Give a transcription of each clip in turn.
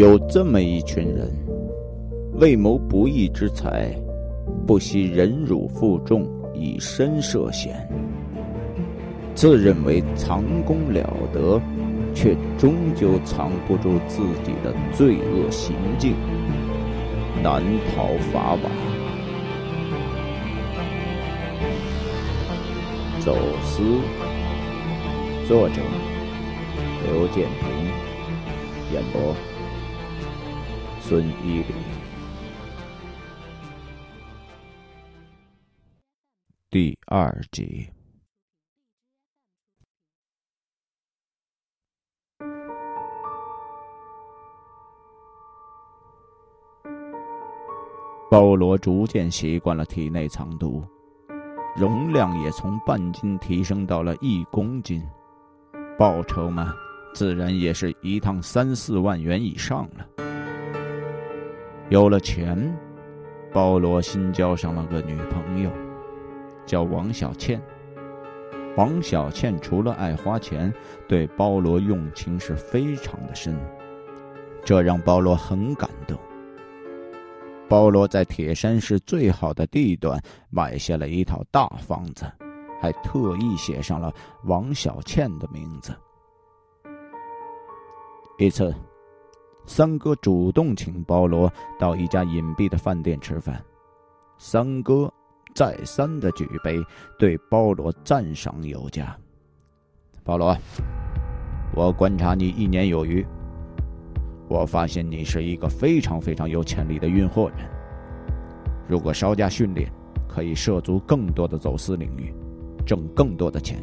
有这么一群人，为谋不义之财，不惜忍辱负重，以身涉险，自认为藏功了得，却终究藏不住自己的罪恶行径，难逃法网。走私，作者刘建平，演播。孙一礼，第二集。包罗逐渐习惯了体内藏毒，容量也从半斤提升到了一公斤，报酬嘛，自然也是一趟三四万元以上了。有了钱，包罗新交上了个女朋友，叫王小倩。王小倩除了爱花钱，对包罗用情是非常的深，这让包罗很感动。包罗在铁山市最好的地段买下了一套大房子，还特意写上了王小倩的名字。一次。三哥主动请包罗到一家隐蔽的饭店吃饭，三哥再三的举杯，对包罗赞赏有加。包罗，我观察你一年有余，我发现你是一个非常非常有潜力的运货人。如果稍加训练，可以涉足更多的走私领域，挣更多的钱。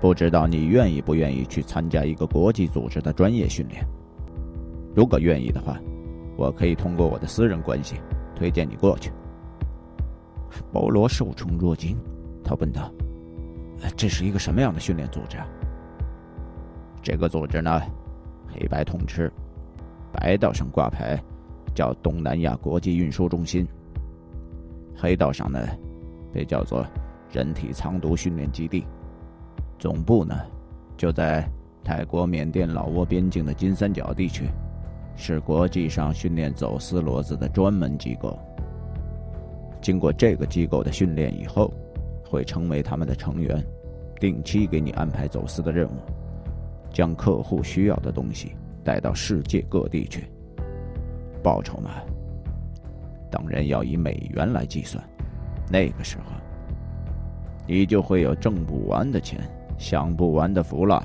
不知道你愿意不愿意去参加一个国际组织的专业训练？如果愿意的话，我可以通过我的私人关系推荐你过去。包罗受宠若惊，他问道：“这是一个什么样的训练组织啊？”这个组织呢，黑白通吃，白道上挂牌叫东南亚国际运输中心，黑道上呢被叫做人体藏毒训练基地，总部呢就在泰国、缅甸、老挝边境的金三角地区。是国际上训练走私骡子的专门机构。经过这个机构的训练以后，会成为他们的成员，定期给你安排走私的任务，将客户需要的东西带到世界各地去。报酬嘛，当然要以美元来计算。那个时候，你就会有挣不完的钱，享不完的福了。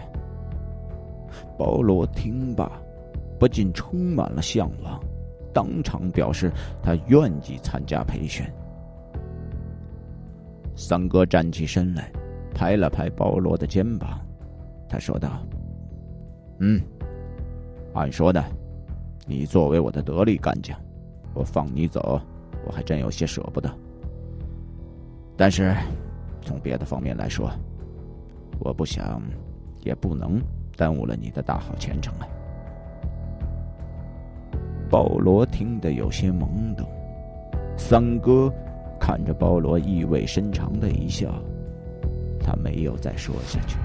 保罗听罢。不禁充满了向往，当场表示他愿意参加培训。三哥站起身来，拍了拍保罗的肩膀，他说道：“嗯，按说呢，你作为我的得力干将，我放你走，我还真有些舍不得。但是，从别的方面来说，我不想，也不能耽误了你的大好前程啊。”保罗听得有些懵懂，三哥看着保罗意味深长的一笑，他没有再说下去。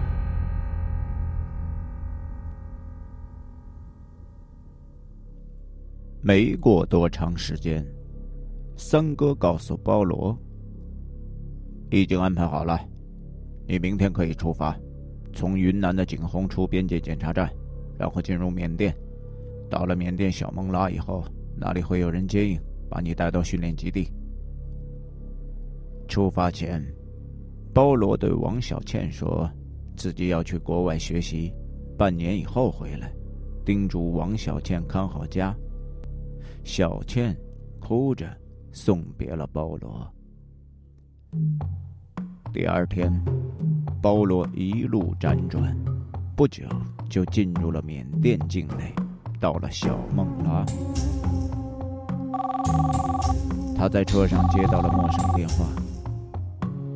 没过多长时间，三哥告诉保罗：“已经安排好了，你明天可以出发，从云南的景洪出边界检查站，然后进入缅甸。”到了缅甸小孟拉以后，那里会有人接应，把你带到训练基地。出发前，包罗对王小倩说，自己要去国外学习，半年以后回来，叮嘱王小倩看好家。小倩哭着送别了包罗。第二天，包罗一路辗转，不久就进入了缅甸境内。到了小孟拉，他在车上接到了陌生电话。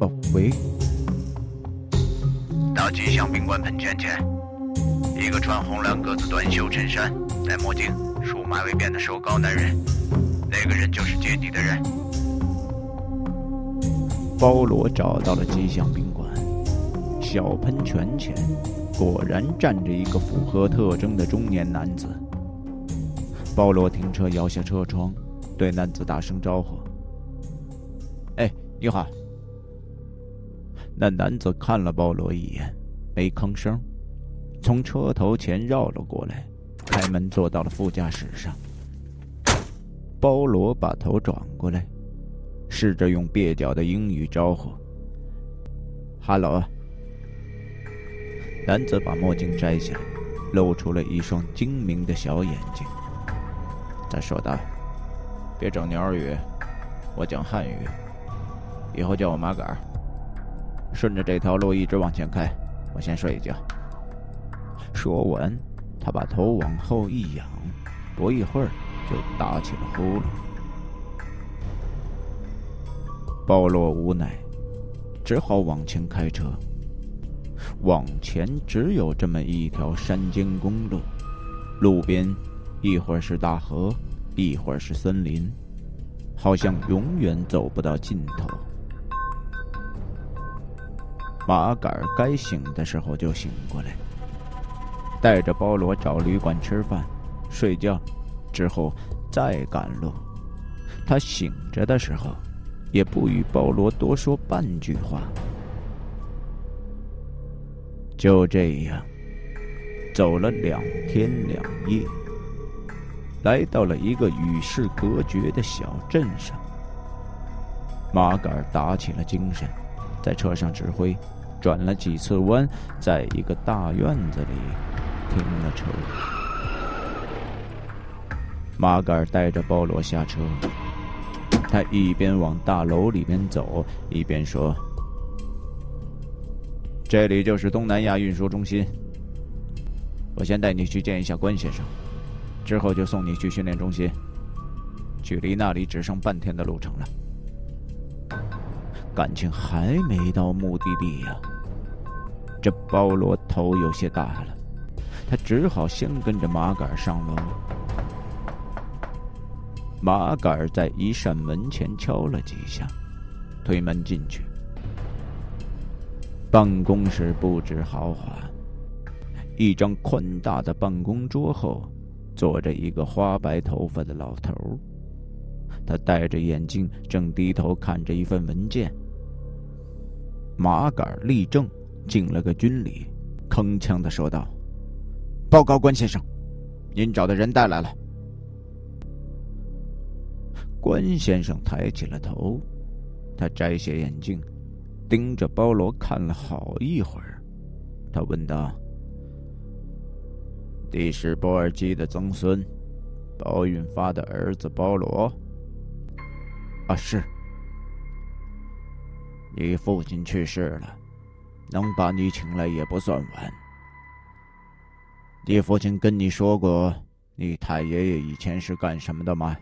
哦，喂，到吉祥宾馆喷泉前，一个穿红蓝格子短袖衬衫、戴墨镜、梳马尾辫的瘦高男人，那个人就是接你的人。包罗找到了吉祥宾馆，小喷泉前果然站着一个符合特征的中年男子。包罗停车，摇下车窗，对男子大声招呼：“哎，你好。”那男子看了包罗一眼，没吭声，从车头前绕了过来，开门坐到了副驾驶上。包罗把头转过来。试着用蹩脚的英语招呼：“Hello。”男子把墨镜摘下，露出了一双精明的小眼睛。他说道：“别整鸟语，我讲汉语。以后叫我马杆顺着这条路一直往前开，我先睡一觉。”说完，他把头往后一仰，不一会儿就打起了呼噜。鲍罗无奈，只好往前开车。往前只有这么一条山间公路，路边一会儿是大河，一会儿是森林，好像永远走不到尽头。马杆儿该醒的时候就醒过来，带着包罗找旅馆吃饭、睡觉，之后再赶路。他醒着的时候。也不与包罗多说半句话，就这样走了两天两夜，来到了一个与世隔绝的小镇上。马杆打起了精神，在车上指挥，转了几次弯，在一个大院子里停了车。马杆带着保罗下车。他一边往大楼里边走，一边说：“这里就是东南亚运输中心。我先带你去见一下关先生，之后就送你去训练中心。距离那里只剩半天的路程了。感情还没到目的地呀。”这包罗头有些大了，他只好先跟着马杆上楼。马杆在一扇门前敲了几下，推门进去。办公室布置豪华，一张宽大的办公桌后坐着一个花白头发的老头他戴着眼镜，正低头看着一份文件。马杆立正，敬了个军礼，铿锵的说道：“报告关先生，您找的人带来了。”关先生抬起了头，他摘下眼镜，盯着包罗看了好一会儿。他问道：“你是波尔基的曾孙，包运发的儿子包罗？”“啊，是。”“你父亲去世了，能把你请来也不算晚。你父亲跟你说过，你太爷爷以前是干什么的吗？”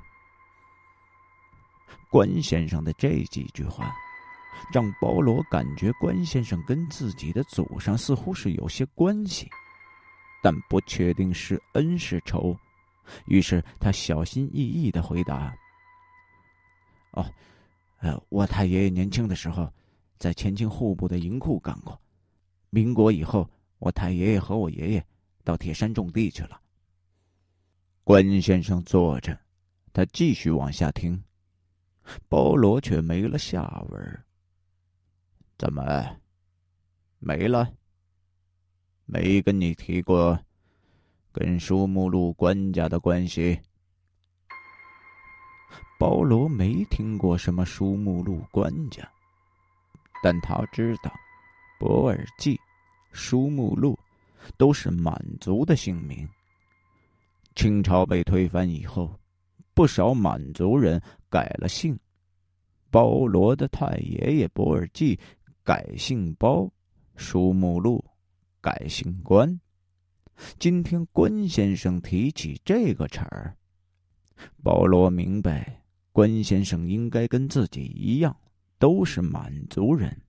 关先生的这几句话，让包罗感觉关先生跟自己的祖上似乎是有些关系，但不确定是恩是仇。于是他小心翼翼的回答：“哦，呃，我太爷爷年轻的时候，在前清户部的银库干过。民国以后，我太爷爷和我爷爷到铁山种地去了。”关先生坐着，他继续往下听。包罗却没了下文怎么没了？没跟你提过跟舒木路官家的关系？包罗没听过什么舒木路官家，但他知道博尔济、舒木路都是满族的姓名。清朝被推翻以后。不少满族人改了姓，包罗的太爷爷博尔济改姓包，舒木路改姓关。今天关先生提起这个茬儿，保罗明白关先生应该跟自己一样，都是满族人。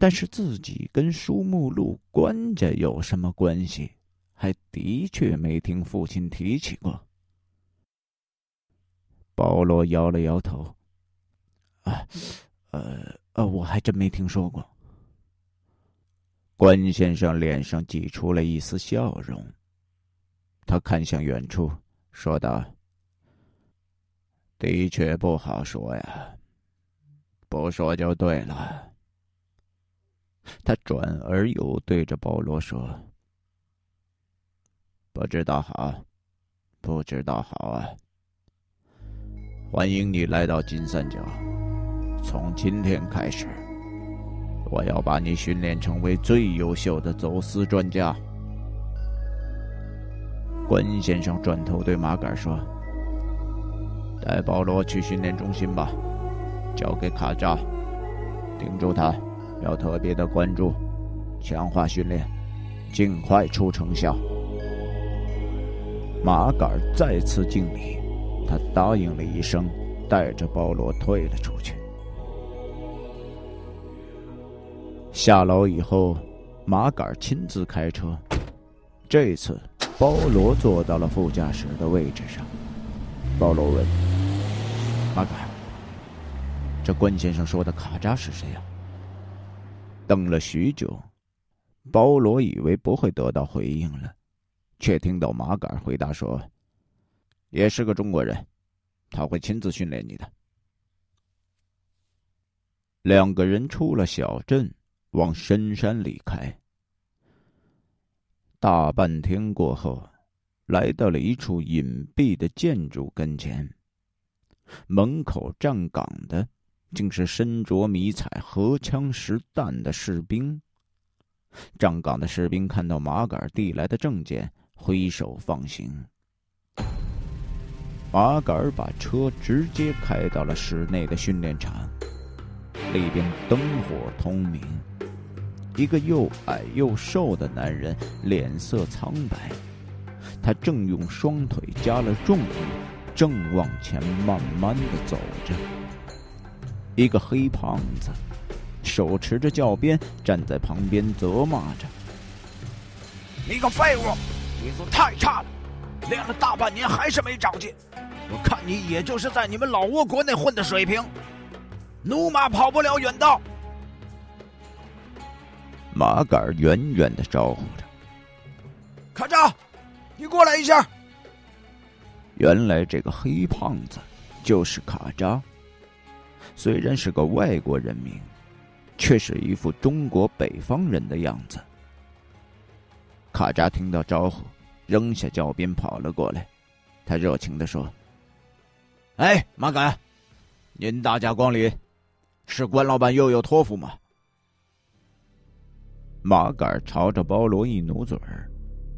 但是自己跟书目录关家有什么关系？还的确没听父亲提起过。保罗摇了摇头：“啊，呃呃，我还真没听说过。”关先生脸上挤出了一丝笑容，他看向远处，说道：“的确不好说呀，不说就对了。”他转而又对着保罗说。不知道好，不知道好啊！欢迎你来到金三角。从今天开始，我要把你训练成为最优秀的走私专家。关先生转头对马杆说：“带保罗去训练中心吧，交给卡扎，盯住他，要特别的关注，强化训练，尽快出成效。”马杆再次敬礼，他答应了一声，带着保罗退了出去。下楼以后，马杆亲自开车，这次保罗坐到了副驾驶的位置上。保罗问：“麻杆，这关先生说的卡扎是谁呀？”等了许久，保罗以为不会得到回应了。却听到马杆回答说：“也是个中国人，他会亲自训练你的。”两个人出了小镇，往深山里开。大半天过后，来到了一处隐蔽的建筑跟前。门口站岗的，竟是身着迷彩荷枪实弹的士兵。站岗的士兵看到马杆递来的证件。挥手放行，马杆把车直接开到了室内的训练场，里边灯火通明。一个又矮又瘦的男人，脸色苍白，他正用双腿加了重力，正往前慢慢的走着。一个黑胖子，手持着教鞭，站在旁边责骂着：“你个废物！”底子太差了，练了大半年还是没长进。我看你也就是在你们老挝国内混的水平，驽马跑不了远道。马杆远远的招呼着：“卡扎，你过来一下。”原来这个黑胖子就是卡扎，虽然是个外国人名，却是一副中国北方人的样子。卡扎听到招呼，扔下教鞭跑了过来。他热情的说：“哎，马杆，您大驾光临，是关老板又有托付吗？”马杆朝着包罗一努嘴儿，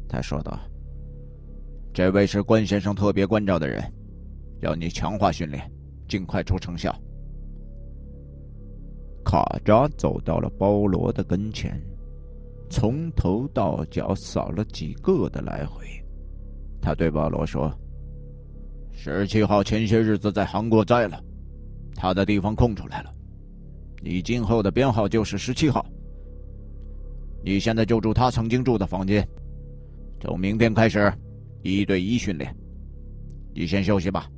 他说道：“这位是关先生特别关照的人，要你强化训练，尽快出成效。”卡扎走到了包罗的跟前。从头到脚扫了几个的来回，他对保罗说：“十七号前些日子在韩国栽了，他的地方空出来了，你今后的编号就是十七号。你现在就住他曾经住的房间，从明天开始一对一训练。你先休息吧。”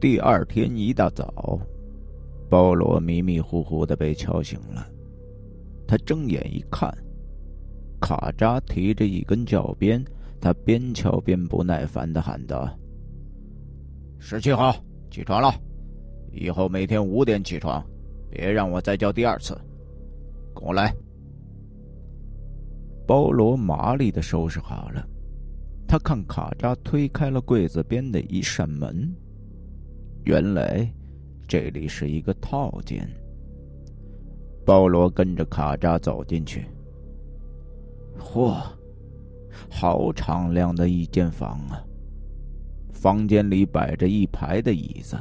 第二天一大早，保罗迷迷糊糊的被敲醒了。他睁眼一看，卡扎提着一根教鞭，他边敲边不耐烦的喊道：“十七号，起床了！以后每天五点起床，别让我再叫第二次。跟我来。”包罗麻利的收拾好了，他看卡扎推开了柜子边的一扇门，原来这里是一个套间。保罗跟着卡扎走进去。嚯，好敞亮的一间房啊！房间里摆着一排的椅子，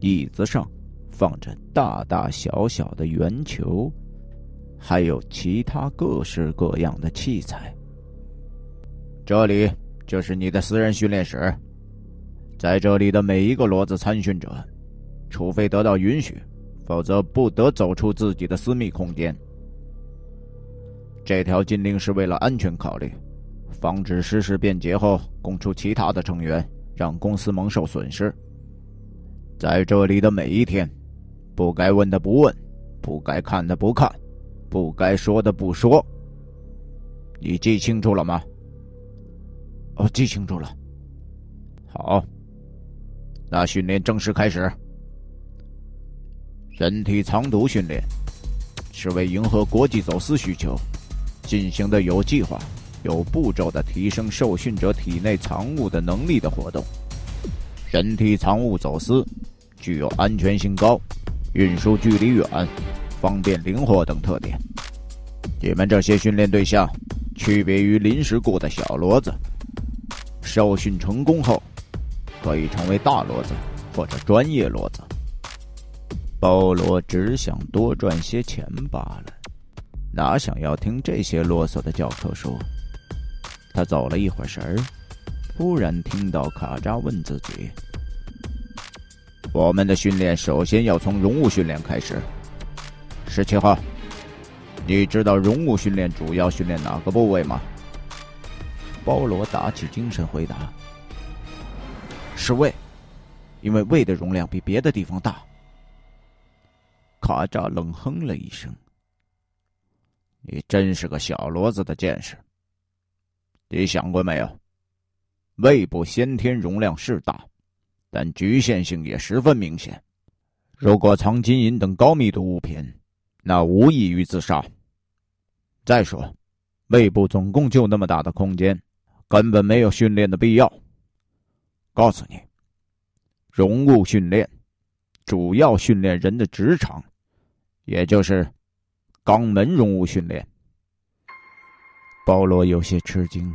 椅子上放着大大小小的圆球，还有其他各式各样的器材。这里就是你的私人训练室，在这里的每一个骡子参训者，除非得到允许。否则不得走出自己的私密空间。这条禁令是为了安全考虑，防止失事变节后供出其他的成员，让公司蒙受损失。在这里的每一天，不该问的不问，不该看的不看，不该说的不说。你记清楚了吗？哦，记清楚了。好，那训练正式开始。人体藏毒训练是为迎合国际走私需求。进行的有计划、有步骤的提升受训者体内藏物的能力的活动。人体藏物走私具有安全性高、运输距离远、方便灵活等特点。你们这些训练对象区别于临时雇的小骡子，受训成功后可以成为大骡子或者专业骡子。保罗只想多赚些钱罢了。哪想要听这些啰嗦的教科书？他走了一会儿神儿，突然听到卡扎问自己：“我们的训练首先要从容物训练开始。”十七号，你知道容物训练主要训练哪个部位吗？包罗打起精神回答：“是胃，因为胃的容量比别的地方大。”卡扎冷哼了一声。你真是个小骡子的见识。你想过没有？胃部先天容量是大，但局限性也十分明显。如果藏金银等高密度物品，那无异于自杀。再说，胃部总共就那么大的空间，根本没有训练的必要。告诉你，容物训练主要训练人的直肠，也就是。肛门容物训练，保罗有些吃惊，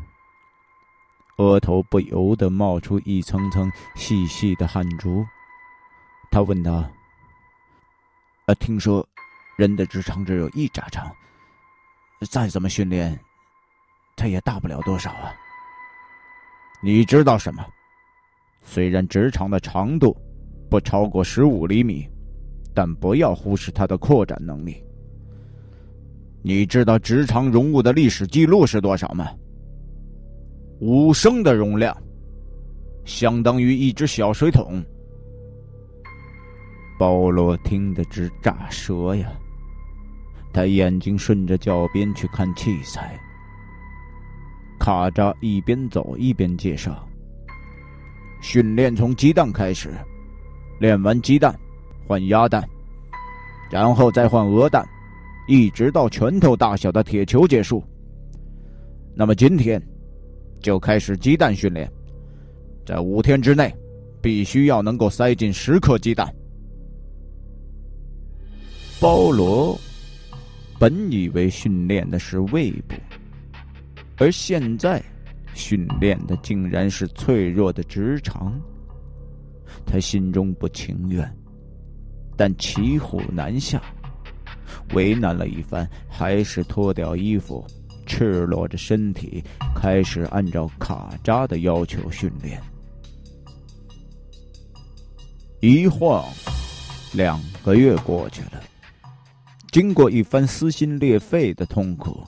额头不由得冒出一层层细细的汗珠。他问他：“呃，听说人的直肠只有一拃长，再怎么训练，它也大不了多少啊？你知道什么？虽然直肠的长度不超过十五厘米，但不要忽视它的扩展能力。”你知道直肠容物的历史记录是多少吗？五升的容量，相当于一只小水桶。保罗听得直炸舌呀，他眼睛顺着脚边去看器材。卡扎一边走一边介绍：训练从鸡蛋开始，练完鸡蛋，换鸭蛋，然后再换鹅蛋。一直到拳头大小的铁球结束。那么今天就开始鸡蛋训练，在五天之内，必须要能够塞进十颗鸡蛋。包罗本以为训练的是胃部，而现在训练的竟然是脆弱的直肠。他心中不情愿，但骑虎难下。为难了一番，还是脱掉衣服，赤裸着身体，开始按照卡扎的要求训练。一晃，两个月过去了。经过一番撕心裂肺的痛苦，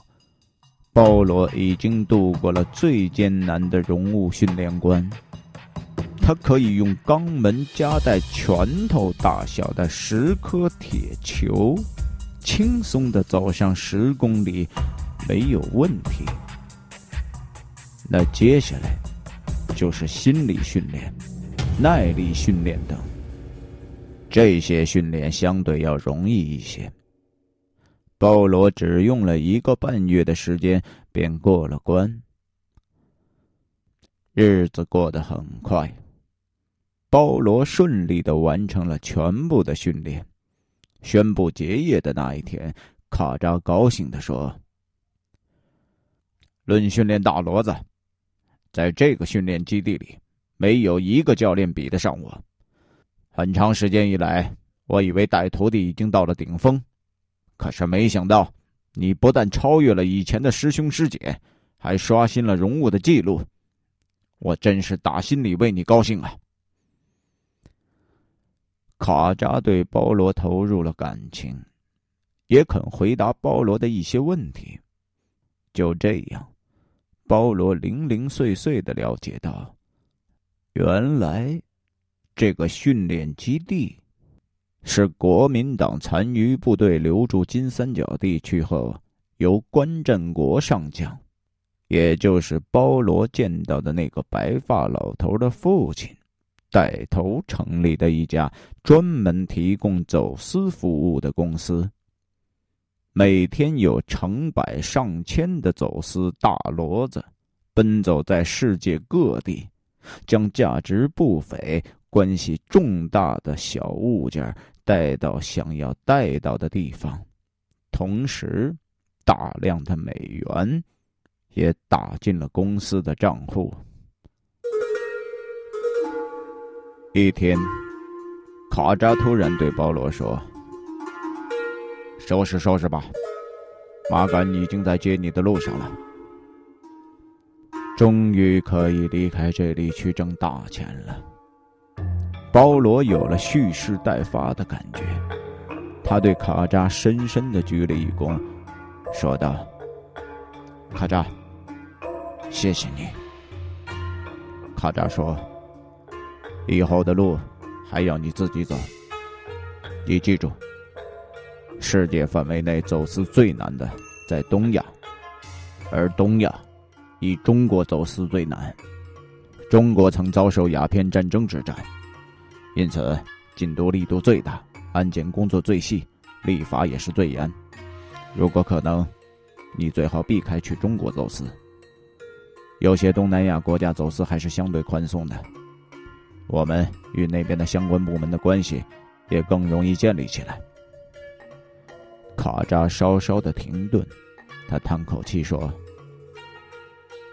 保罗已经度过了最艰难的容物训练关。他可以用肛门夹带拳头大小的十颗铁球。轻松的走上十公里，没有问题。那接下来就是心理训练、耐力训练等。这些训练相对要容易一些。鲍罗只用了一个半月的时间便过了关。日子过得很快，保罗顺利的完成了全部的训练。宣布结业的那一天，卡扎高兴的说：“论训练大骡子，在这个训练基地里，没有一个教练比得上我。很长时间以来，我以为带徒弟已经到了顶峰，可是没想到，你不但超越了以前的师兄师姐，还刷新了容物的记录。我真是打心里为你高兴啊！”卡扎对保罗投入了感情，也肯回答保罗的一些问题。就这样，保罗零零碎碎的了解到，原来这个训练基地是国民党残余部队留驻金三角地区后，由关振国上将，也就是包罗见到的那个白发老头的父亲。带头成立的一家专门提供走私服务的公司，每天有成百上千的走私大骡子奔走在世界各地，将价值不菲、关系重大的小物件带到想要带到的地方，同时，大量的美元也打进了公司的账户。一天，卡扎突然对保罗说：“收拾收拾吧，马杆已经在接你的路上了。终于可以离开这里去挣大钱了。”包罗有了蓄势待发的感觉，他对卡扎深深的鞠了一躬，说道：“卡扎，谢谢你。”卡扎说。以后的路还要你自己走。你记住，世界范围内走私最难的在东亚，而东亚以中国走私最难。中国曾遭受鸦片战争之战，因此禁毒力度最大，安检工作最细，立法也是最严。如果可能，你最好避开去中国走私。有些东南亚国家走私还是相对宽松的。我们与那边的相关部门的关系也更容易建立起来。卡扎稍稍的停顿，他叹口气说：“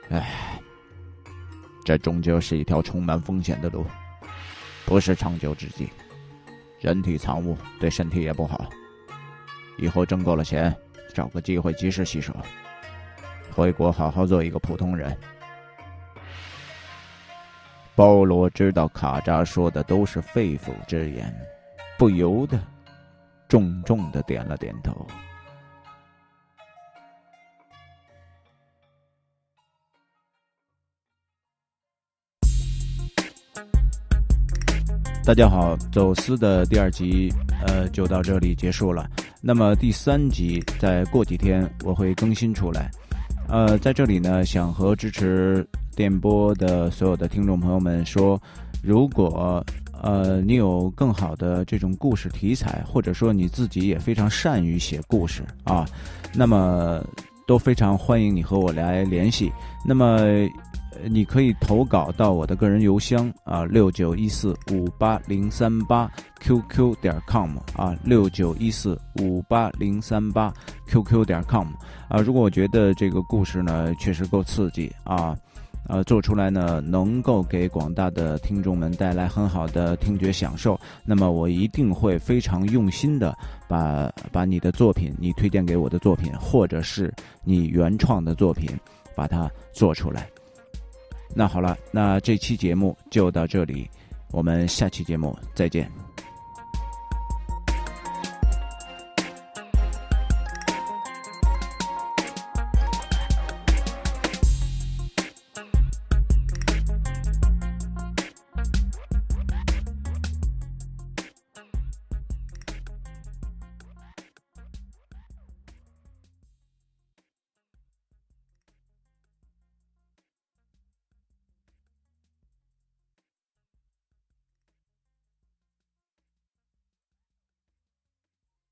唉，这终究是一条充满风险的路，不是长久之计。人体藏物对身体也不好。以后挣够了钱，找个机会及时洗手，回国好好做一个普通人。”保罗知道卡扎说的都是肺腑之言，不由得重重的点了点头。大家好，走私的第二集，呃，就到这里结束了。那么第三集再过几天我会更新出来。呃，在这里呢，想和支持。电波的所有的听众朋友们说，如果呃你有更好的这种故事题材，或者说你自己也非常善于写故事啊，那么都非常欢迎你和我来联系。那么你可以投稿到我的个人邮箱啊，六九一四五八零三八 qq 点 com 啊，六九一四五八零三八 qq 点 com 啊。如果我觉得这个故事呢确实够刺激啊。呃，做出来呢，能够给广大的听众们带来很好的听觉享受。那么，我一定会非常用心的把把你的作品，你推荐给我的作品，或者是你原创的作品，把它做出来。那好了，那这期节目就到这里，我们下期节目再见。